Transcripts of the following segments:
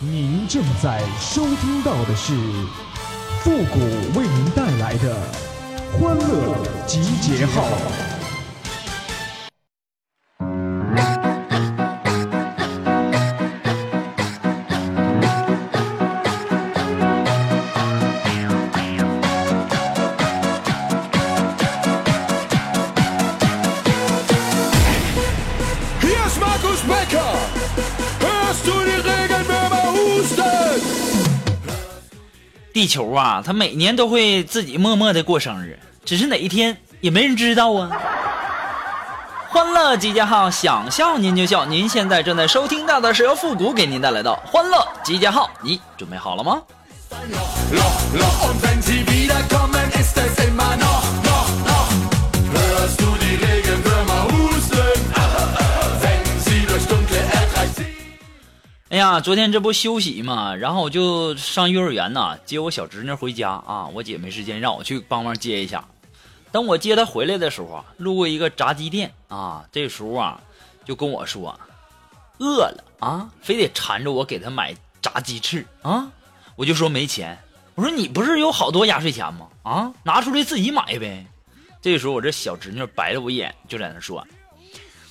您正在收听到的是复古为您带来的欢乐集结号。地球啊，它每年都会自己默默的过生日，只是哪一天也没人知道啊。欢乐集结号，想笑您就笑。您现在正在收听到的是由复古给您带来的欢乐集结号，你准备好了吗？哎呀，昨天这不休息嘛，然后我就上幼儿园呐，接我小侄女回家啊。我姐没时间，让我去帮忙接一下。等我接她回来的时候啊，路过一个炸鸡店啊，这时候啊，就跟我说饿了啊，非得缠着我给她买炸鸡翅啊。我就说没钱，我说你不是有好多压岁钱吗？啊，拿出来自己买呗。这时候我这小侄女白了我一眼，就在那说。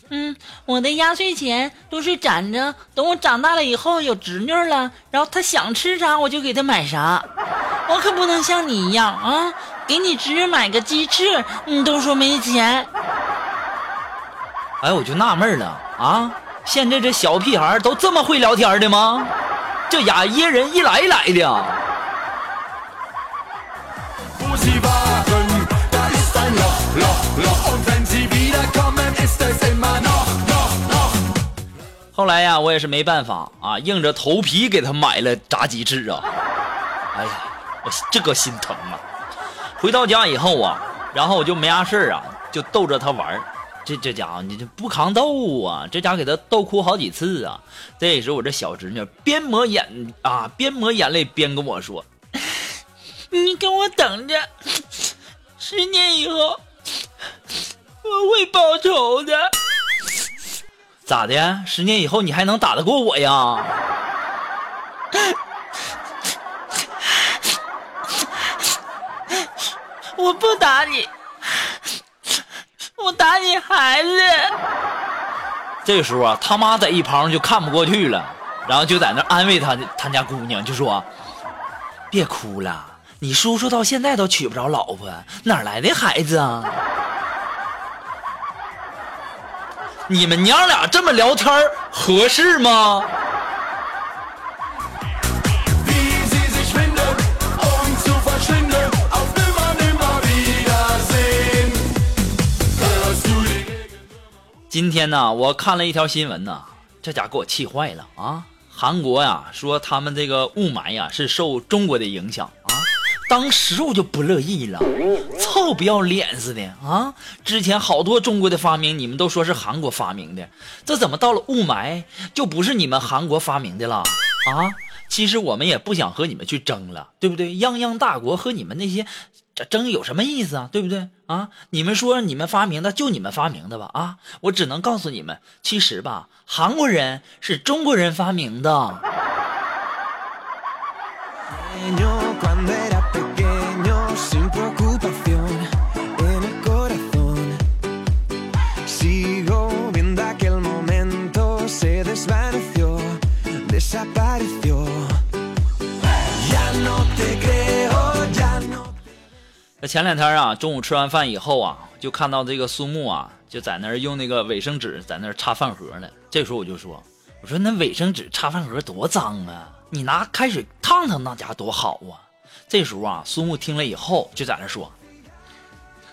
嗯，我的压岁钱都是攒着，等我长大了以后有侄女了，然后她想吃啥我就给她买啥。我可不能像你一样啊，给你侄女买个鸡翅，你都说没钱。哎，我就纳闷了啊，现在这小屁孩都这么会聊天的吗？这家噎人一来一来的。后来呀，我也是没办法啊，硬着头皮给他买了炸鸡翅啊！哎呀，我这个心疼啊！回到家以后啊，然后我就没啥事啊，就逗着他玩这这家伙你这不扛逗啊！这家伙给他逗哭好几次啊！这时候我这小侄女边抹眼啊边抹眼泪边跟我说：“ 你给我等着，十年以后我会报仇的。”咋的？十年以后你还能打得过我呀？我不打你，我打你孩子。这个时候啊，他妈在一旁就看不过去了，然后就在那安慰他他家姑娘，就说：“别哭了，你叔叔到现在都娶不着老婆，哪来的孩子啊？”你们娘俩这么聊天合适吗？今天呢，我看了一条新闻呢，这家给我气坏了啊！韩国呀，说他们这个雾霾呀是受中国的影响。当时我就不乐意了，臭不要脸似的啊！之前好多中国的发明，你们都说是韩国发明的，这怎么到了雾霾就不是你们韩国发明的了啊？其实我们也不想和你们去争了，对不对？泱泱大国和你们那些争有什么意思啊？对不对啊？你们说你们发明的就你们发明的吧啊！我只能告诉你们，其实吧，韩国人是中国人发明的。前两天啊，中午吃完饭以后啊，就看到这个苏木啊，就在那用那个卫生纸在那擦饭盒呢。这时候我就说：“我说那卫生纸擦饭盒多脏啊，你拿开水烫烫那家多好啊。”这时候啊，苏木听了以后就在那说：“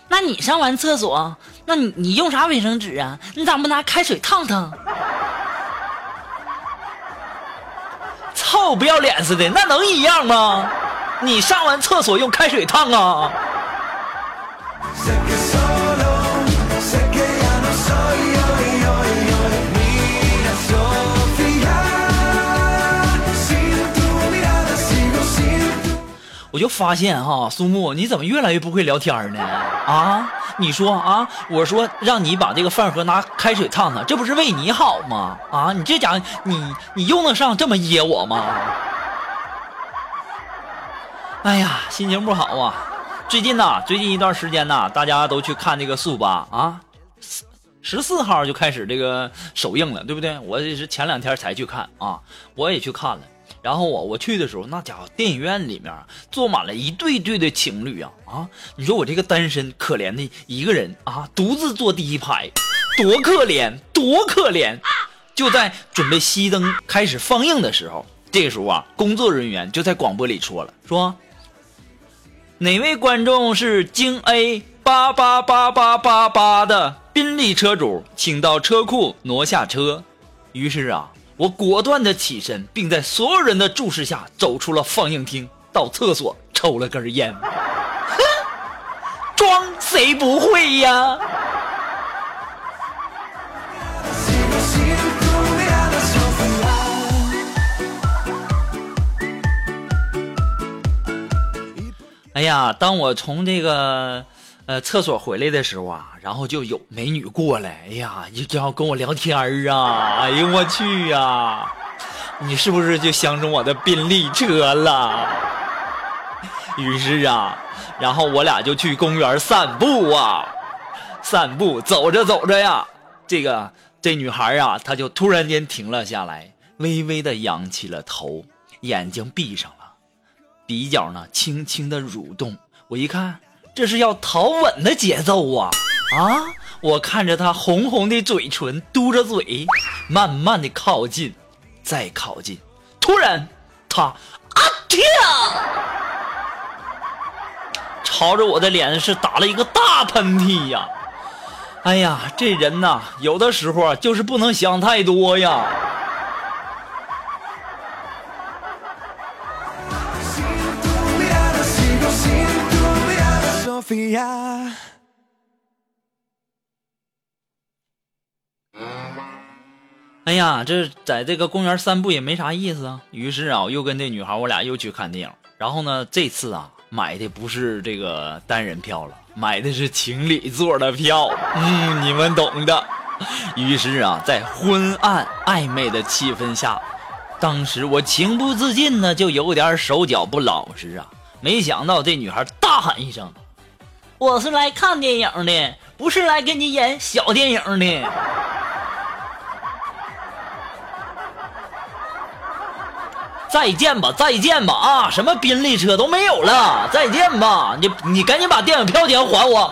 那你上完厕所，那你你用啥卫生纸啊？你咋不拿开水烫烫？” 臭不要脸似的，那能一样吗？你上完厕所用开水烫啊？我就发现哈，苏木，你怎么越来越不会聊天呢？啊，你说啊，我说让你把这个饭盒拿开水烫烫，这不是为你好吗？啊，你这家伙，你你用得上这么噎我吗？哎呀，心情不好啊！最近呐，最近一段时间呐，大家都去看这个速八啊，十四号就开始这个首映了，对不对？我也是前两天才去看啊，我也去看了。然后我我去的时候，那家伙电影院里面坐满了一对对的情侣啊啊！你说我这个单身可怜的一个人啊，独自坐第一排，多可怜，多可怜！就在准备熄灯开始放映的时候，这个时候啊，工作人员就在广播里说了，说哪位观众是京 A 八八八八八八的宾利车主，请到车库挪下车。于是啊。我果断的起身，并在所有人的注视下走出了放映厅，到厕所抽了根烟。哼，装谁不会呀？哎呀，当我从这个。呃，厕所回来的时候啊，然后就有美女过来，哎呀，就要跟我聊天啊，哎呦我去呀，你是不是就相中我的宾利车了？于是啊，然后我俩就去公园散步啊，散步走着走着呀，这个这女孩啊，她就突然间停了下来，微微的仰起了头，眼睛闭上了，鼻角呢轻轻的蠕动，我一看。这是要讨吻的节奏啊！啊！我看着他红红的嘴唇，嘟着嘴，慢慢的靠近，再靠近。突然，他啊跳，朝着我的脸是打了一个大喷嚏呀！哎呀，这人呐，有的时候就是不能想太多呀。哎呀，这在这个公园散步也没啥意思啊。于是啊，我又跟这女孩，我俩又去看电影。然后呢，这次啊，买的不是这个单人票了，买的是情侣座的票。嗯，你们懂的。于是啊，在昏暗暧昧的气氛下，当时我情不自禁呢，就有点手脚不老实啊。没想到这女孩大喊一声。我是来看电影的，不是来给你演小电影的。再见吧，再见吧啊！什么宾利车都没有了，再见吧！你你赶紧把电影票钱还我。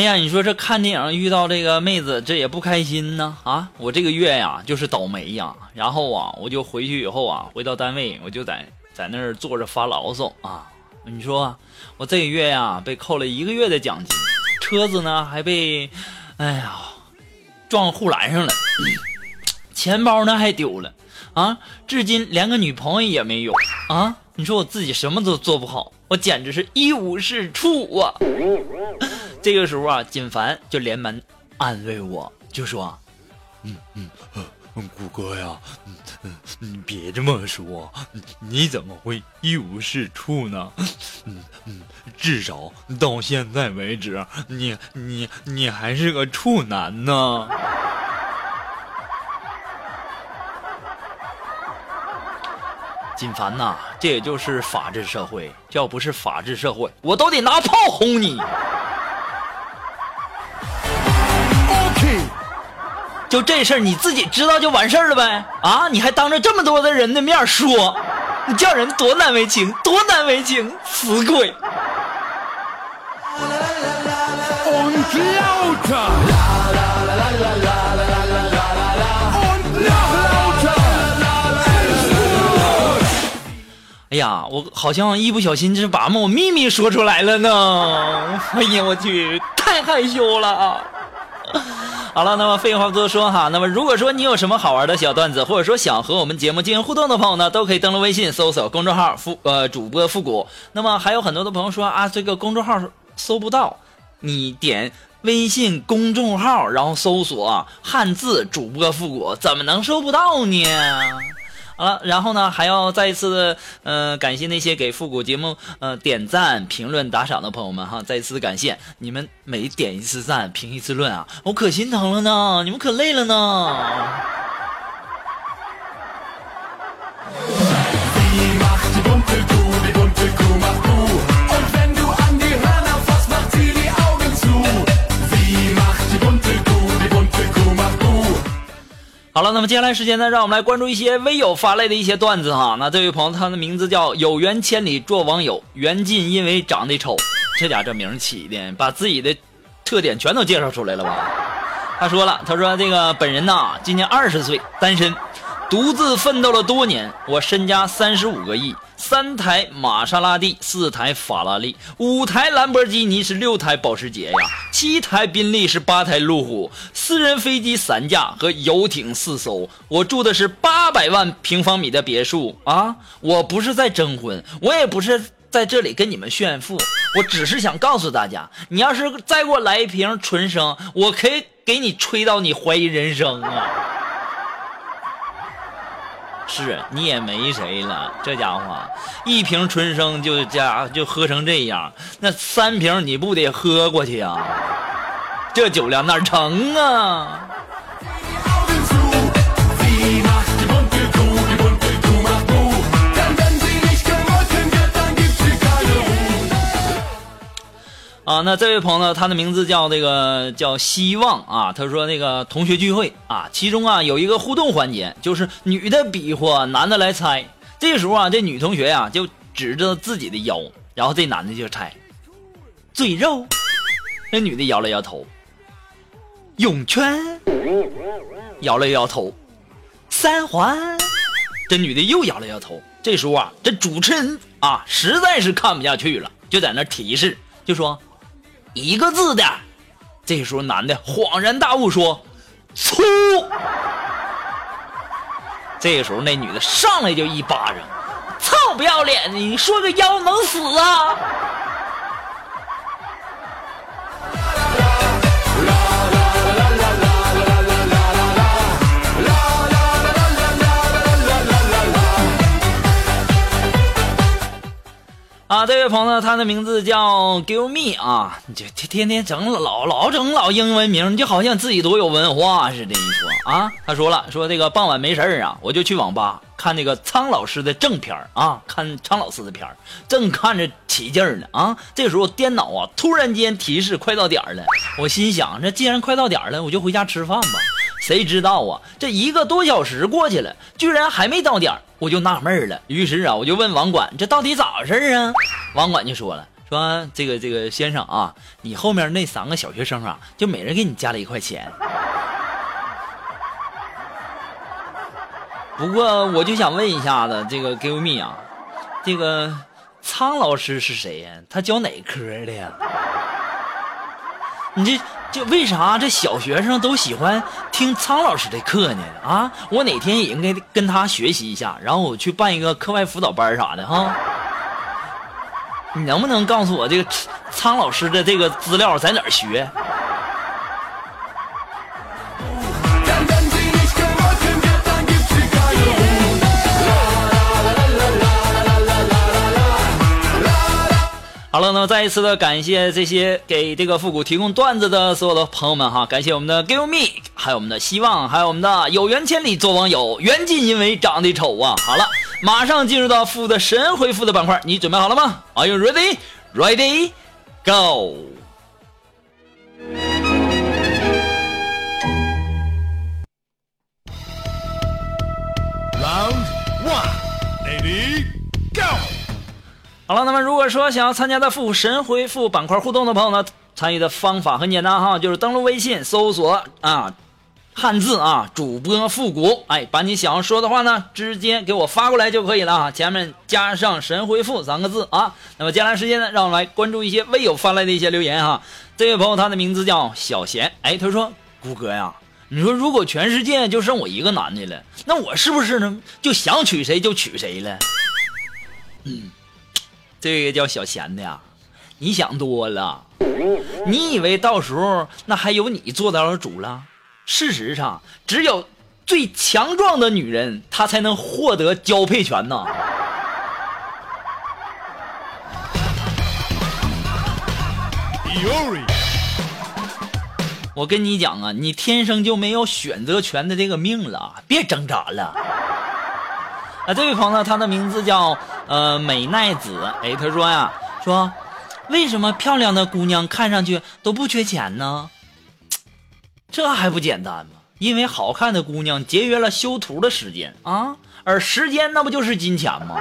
哎呀，你说这看电影遇到这个妹子，这也不开心呢啊！我这个月呀就是倒霉呀，然后啊我就回去以后啊，回到单位我就在在那儿坐着发牢骚啊。你说我这个月呀被扣了一个月的奖金，车子呢还被，哎呀，撞护栏上了，钱包呢还丢了啊！至今连个女朋友也没有啊！你说我自己什么都做不好，我简直是一无是处啊！这个时候啊，锦凡就连忙安慰我，就说：“嗯嗯嗯，谷哥呀，嗯嗯，你别这么说，你怎么会一无是处呢？嗯嗯，至少到现在为止，你你你还是个处男呢。”锦凡呐，这也就是法治社会，要不是法治社会，我都得拿炮轰你。就这事儿你自己知道就完事儿了呗？啊，你还当着这么多的人的面说，你叫人多难为情，多难为情，死鬼！哎呀，我好像一不小心就把我秘密说出来了呢！哎呀，我去，太害羞了。好了，那么废话不多说哈。那么如果说你有什么好玩的小段子，或者说想和我们节目进行互动的朋友呢，都可以登录微信搜索公众号“复呃主播复古”。那么还有很多的朋友说啊，这个公众号搜不到，你点微信公众号，然后搜索“汉字主播复古”，怎么能搜不到呢？好了，然后呢，还要再一次呃感谢那些给复古节目呃点赞、评论、打赏的朋友们哈，再一次感谢你们每点一次赞、评一次论啊，我可心疼了呢，你们可累了呢。好了，那么接下来时间呢，让我们来关注一些微友发来的一些段子哈。那这位朋友，他的名字叫有缘千里做网友，缘尽因为长得丑。这家这名起的，把自己的特点全都介绍出来了吧？他说了，他说这个本人呐，今年二十岁，单身，独自奋斗了多年，我身家三十五个亿。三台玛莎拉蒂，四台法拉利，五台兰博基尼，是六台保时捷呀，七台宾利，是八台路虎，私人飞机三架和游艇四艘。我住的是八百万平方米的别墅啊！我不是在征婚，我也不是在这里跟你们炫富，我只是想告诉大家，你要是再给我来一瓶纯生，我可以给你吹到你怀疑人生啊！是你也没谁了，这家伙一瓶纯生就加就喝成这样，那三瓶你不得喝过去啊？这酒量哪成啊？那这位朋友呢，他的名字叫那个叫希望啊。他说那个同学聚会啊，其中啊有一个互动环节，就是女的比划，男的来猜。这时候啊，这女同学呀就指着自己的腰，然后这男的就猜嘴肉。那女的摇了摇头，泳圈，摇了摇头，三环。这女的又摇了摇头。这时候啊，这主持人啊实在是看不下去了，就在那提示，就说。一个字的，这时候男的恍然大悟说：“粗。”这个时候那女的上来就一巴掌：“操不要脸的，你说个腰能死啊？”啊，这位朋友，他的名字叫 Give Me 啊，你就天天整老老整老英文名，你就好像自己多有文化似的。你说啊，他说了，说这个傍晚没事啊，我就去网吧看那个苍老师的正片啊，看苍老师的片正看着起劲儿呢啊。这时候电脑啊突然间提示快到点儿了，我心想，这既然快到点儿了，我就回家吃饭吧。谁知道啊，这一个多小时过去了，居然还没到点儿我就纳闷了，于是啊，我就问网管，这到底咋回事啊？网管就说了，说这个这个先生啊，你后面那三个小学生啊，就每人给你加了一块钱。不过我就想问一下子，这个 Give me 啊，这个苍老师是谁呀？他教哪科的呀？你这。就为啥这小学生都喜欢听苍老师的课呢？啊，我哪天也应该跟他学习一下，然后我去办一个课外辅导班啥的哈。你能不能告诉我这个苍老师的这个资料在哪儿学？好了，那么再一次的感谢这些给这个复古提供段子的所有的朋友们哈，感谢我们的 Give Me，还有我们的希望，还有我们的有缘千里做网友，缘尽因为长得丑啊。好了，马上进入到复的神回复的板块，你准备好了吗？Are you ready? Ready? Go! 说想要参加的复古神回复板块互动的朋友呢，参与的方法很简单哈，就是登录微信搜索啊，汉字啊，主播复古，哎，把你想要说的话呢，直接给我发过来就可以了啊，前面加上神回复三个字啊。那么接下来时间呢，让我们来关注一些微友发来的一些留言哈。这位朋友他的名字叫小贤，哎，他说谷哥呀，你说如果全世界就剩我一个男的了，那我是不是呢就想娶谁就娶谁了？嗯。这个叫小贤的呀，你想多了你以为到时候那还有你做到了主了？事实上，只有最强壮的女人，她才能获得交配权呢。我跟你讲啊，你天生就没有选择权的这个命了，别挣扎了。啊，这位朋友，他的名字叫呃美奈子，哎，他说呀，说为什么漂亮的姑娘看上去都不缺钱呢？这还不简单吗？因为好看的姑娘节约了修图的时间啊，而时间那不就是金钱吗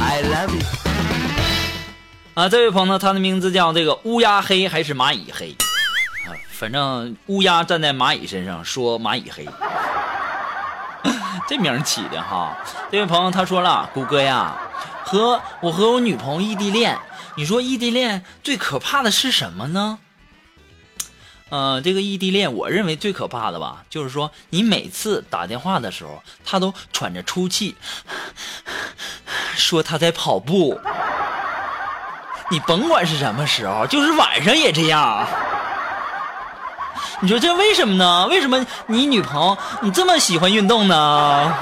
？I love you？啊，这位朋友，他的名字叫这个乌鸦黑还是蚂蚁黑？反正乌鸦站在蚂蚁身上说蚂蚁黑，这名起的哈。这位朋友他说了，谷歌呀，和我和我女朋友异地恋，你说异地恋最可怕的是什么呢？呃，这个异地恋，我认为最可怕的吧，就是说你每次打电话的时候，他都喘着粗气，说他在跑步。你甭管是什么时候，就是晚上也这样。你说这为什么呢？为什么你女朋友你这么喜欢运动呢？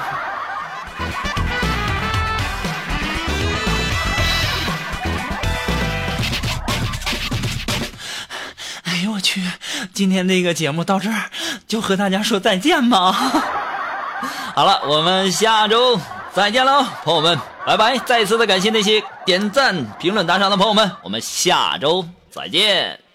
哎呦我去！今天这个节目到这儿就和大家说再见吧。好了，我们下周再见喽，朋友们。拜拜！再次的感谢那些点赞、评论、打赏的朋友们，我们下周再见。